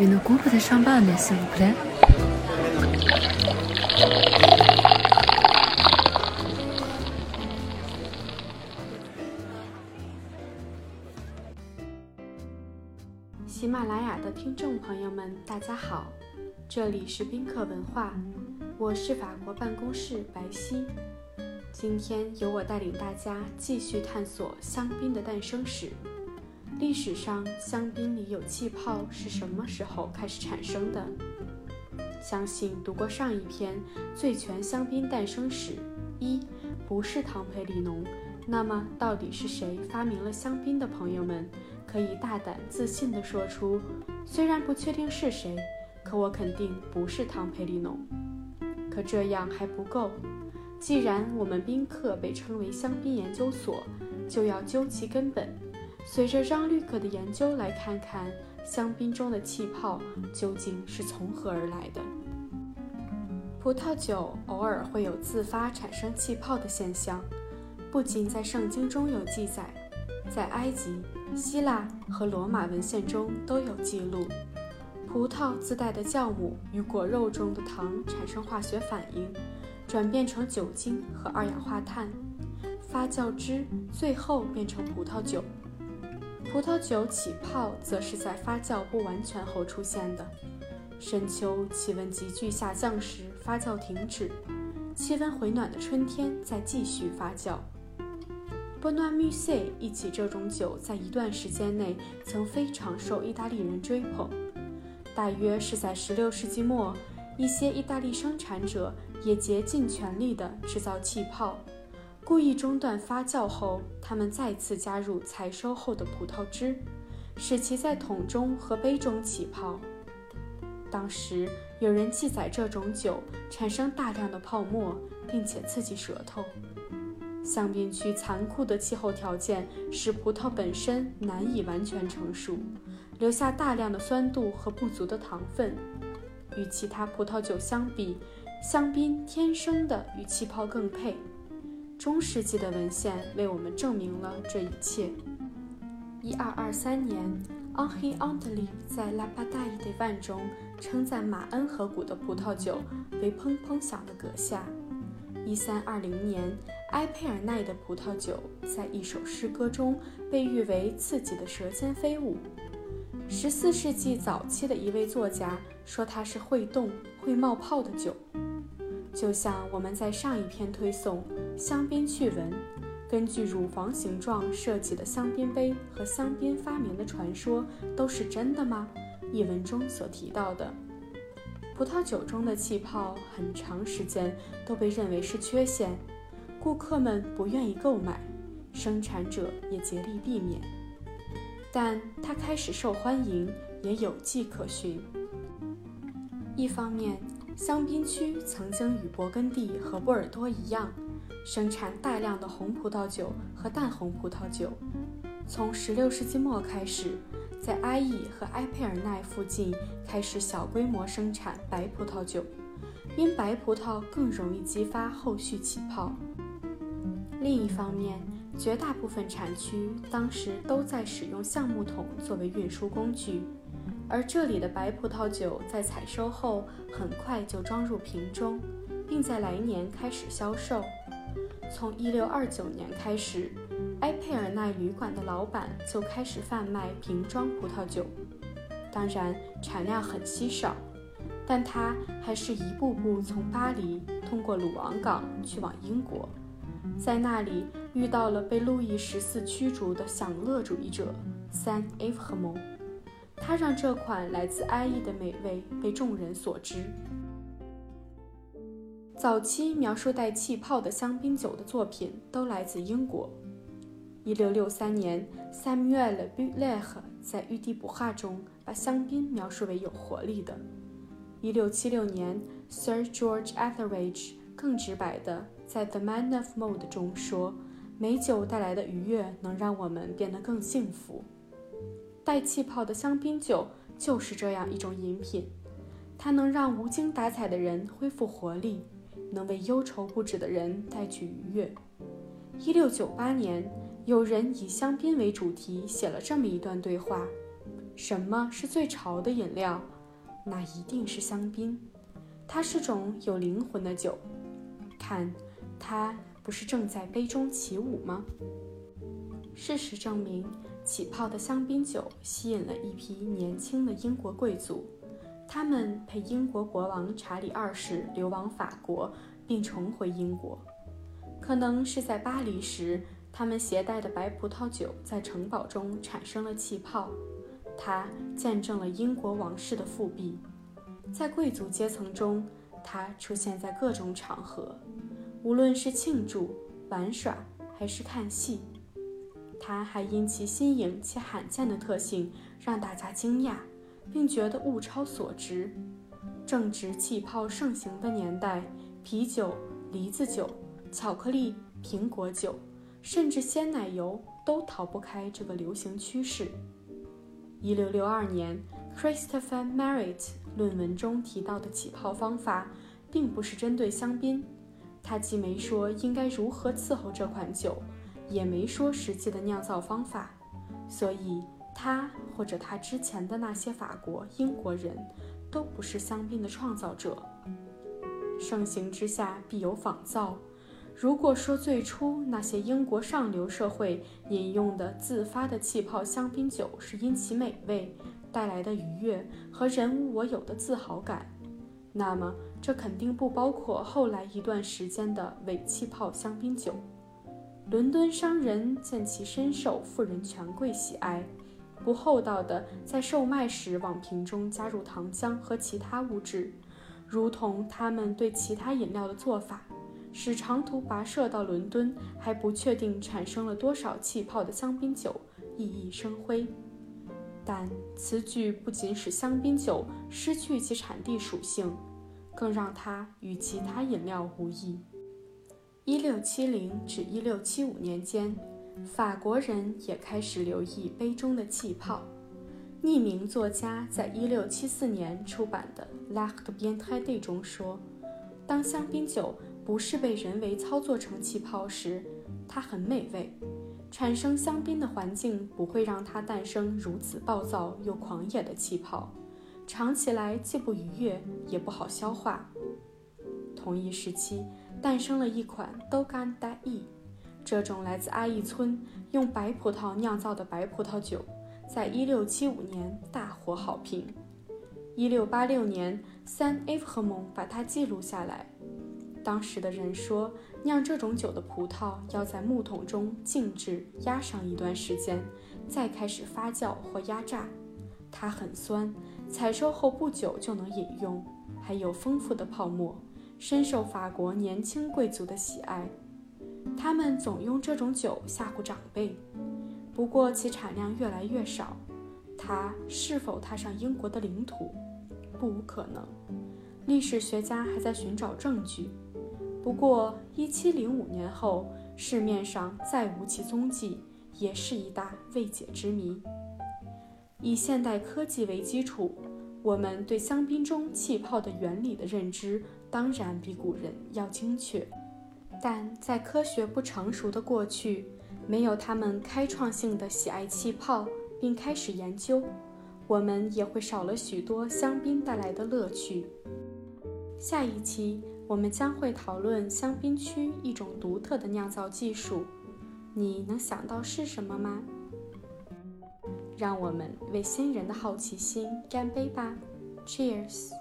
Une coupe de champagne, s'il vous plaît. 喜马拉雅的听众朋友们，大家好，这里是宾客文化，我是法国办公室白皙。今天由我带领大家继续探索香槟的诞生史。历史上，香槟里有气泡是什么时候开始产生的？相信读过上一篇《最全香槟诞生史》，一不是唐培里农，那么到底是谁发明了香槟的朋友们，可以大胆自信地说出：虽然不确定是谁，可我肯定不是唐培里农。可这样还不够，既然我们宾客被称为香槟研究所，就要究其根本。随着张绿可的研究来看看香槟中的气泡究竟是从何而来的。葡萄酒偶尔会有自发产生气泡的现象，不仅在圣经中有记载，在埃及、希腊和罗马文献中都有记录。葡萄自带的酵母与果肉中的糖产生化学反应，转变成酒精和二氧化碳，发酵汁最后变成葡萄酒。葡萄酒起泡则是在发酵不完全后出现的。深秋气温急剧下降时，发酵停止；气温回暖的春天再继续发酵。波诺米塞一起这种酒在一段时间内曾非常受意大利人追捧。大约是在16世纪末，一些意大利生产者也竭尽全力地制造气泡。故意中断发酵后，他们再次加入采收后的葡萄汁，使其在桶中和杯中起泡。当时有人记载这种酒产生大量的泡沫，并且刺激舌头。香槟区残酷的气候条件使葡萄本身难以完全成熟，留下大量的酸度和不足的糖分。与其他葡萄酒相比，香槟天生的与气泡更配。中世纪的文献为我们证明了这一切。一二二三年，Henri Andely 在《La Bataille des Vins》中称赞马恩河谷的葡萄酒为“砰砰响的阁下”。一三二零年，埃佩尔奈的葡萄酒在一首诗歌中被誉为“刺激的舌尖飞舞”。十四世纪早期的一位作家说它是会动、会冒泡的酒。就像我们在上一篇推送香槟趣闻，根据乳房形状设计的香槟杯和香槟发明的传说都是真的吗？一文中所提到的，葡萄酒中的气泡很长时间都被认为是缺陷，顾客们不愿意购买，生产者也竭力避免，但它开始受欢迎也有迹可循。一方面，香槟区曾经与勃艮第和波尔多一样，生产大量的红葡萄酒和淡红葡萄酒。从16世纪末开始，在埃伊和埃佩尔奈附近开始小规模生产白葡萄酒，因白葡萄更容易激发后续起泡。另一方面，绝大部分产区当时都在使用橡木桶作为运输工具。而这里的白葡萄酒在采收后很快就装入瓶中，并在来年开始销售。从1629年开始，埃佩尔奈旅馆的老板就开始贩卖瓶装葡萄酒。当然，产量很稀少，但他还是一步步从巴黎通过鲁昂港去往英国，在那里遇到了被路易十四驱逐的享乐主义者三埃弗蒙。他让这款来自埃伊的美味被众人所知。早期描述带气泡的香槟酒的作品都来自英国。1663年，Samuel b u l e r 在《玉帝补画》中把香槟描述为有活力的。1676年，Sir George Etheridge 更直白的在《The Man of Mode》中说：“美酒带来的愉悦能让我们变得更幸福。”带气泡的香槟酒就是这样一种饮品，它能让无精打采的人恢复活力，能为忧愁不止的人带去愉悦。一六九八年，有人以香槟为主题写了这么一段对话：什么是最潮的饮料？那一定是香槟。它是种有灵魂的酒。看，它不是正在杯中起舞吗？事实证明，起泡的香槟酒吸引了一批年轻的英国贵族，他们陪英国国王查理二世流亡法国，并重回英国。可能是在巴黎时，他们携带的白葡萄酒在城堡中产生了气泡，它见证了英国王室的复辟。在贵族阶层中，它出现在各种场合，无论是庆祝、玩耍还是看戏。它还因其新颖且罕见的特性让大家惊讶，并觉得物超所值。正值气泡盛行的年代，啤酒、梨子酒、巧克力、苹果酒，甚至鲜奶油都逃不开这个流行趋势。一六六二年，Christopher Merritt 论文中提到的起泡方法，并不是针对香槟。他既没说应该如何伺候这款酒。也没说实际的酿造方法，所以他或者他之前的那些法国、英国人都不是香槟的创造者。盛行之下必有仿造。如果说最初那些英国上流社会饮用的自发的气泡香槟酒是因其美味带来的愉悦和人无我有的自豪感，那么这肯定不包括后来一段时间的伪气泡香槟酒。伦敦商人见其深受富人权贵喜爱，不厚道地在售卖时往瓶中加入糖浆和其他物质，如同他们对其他饮料的做法，使长途跋涉到伦敦还不确定产生了多少气泡的香槟酒熠熠生辉。但此举不仅使香槟酒失去其产地属性，更让它与其他饮料无异。一六七零至一六七五年间，法国人也开始留意杯中的气泡。匿名作家在一六七四年出版的《L'Art de bien traiter》中说：“当香槟酒不是被人为操作成气泡时，它很美味。产生香槟的环境不会让它诞生如此暴躁又狂野的气泡，尝起来既不愉悦也不好消化。”同一时期。诞生了一款都干达意，这种来自阿义村用白葡萄酿造的白葡萄酒，在1675年大获好评。1686年，三 F 和蒙把它记录下来。当时的人说，酿这种酒的葡萄要在木桶中静置压上一段时间，再开始发酵或压榨。它很酸，采收后不久就能饮用，还有丰富的泡沫。深受法国年轻贵族的喜爱，他们总用这种酒吓唬长辈。不过其产量越来越少，它是否踏上英国的领土，不无可能。历史学家还在寻找证据。不过1705年后，市面上再无其踪迹，也是一大未解之谜。以现代科技为基础，我们对香槟中气泡的原理的认知。当然比古人要精确，但在科学不成熟的过去，没有他们开创性的喜爱气泡并开始研究，我们也会少了许多香槟带来的乐趣。下一期我们将会讨论香槟区一种独特的酿造技术，你能想到是什么吗？让我们为新人的好奇心干杯吧！Cheers。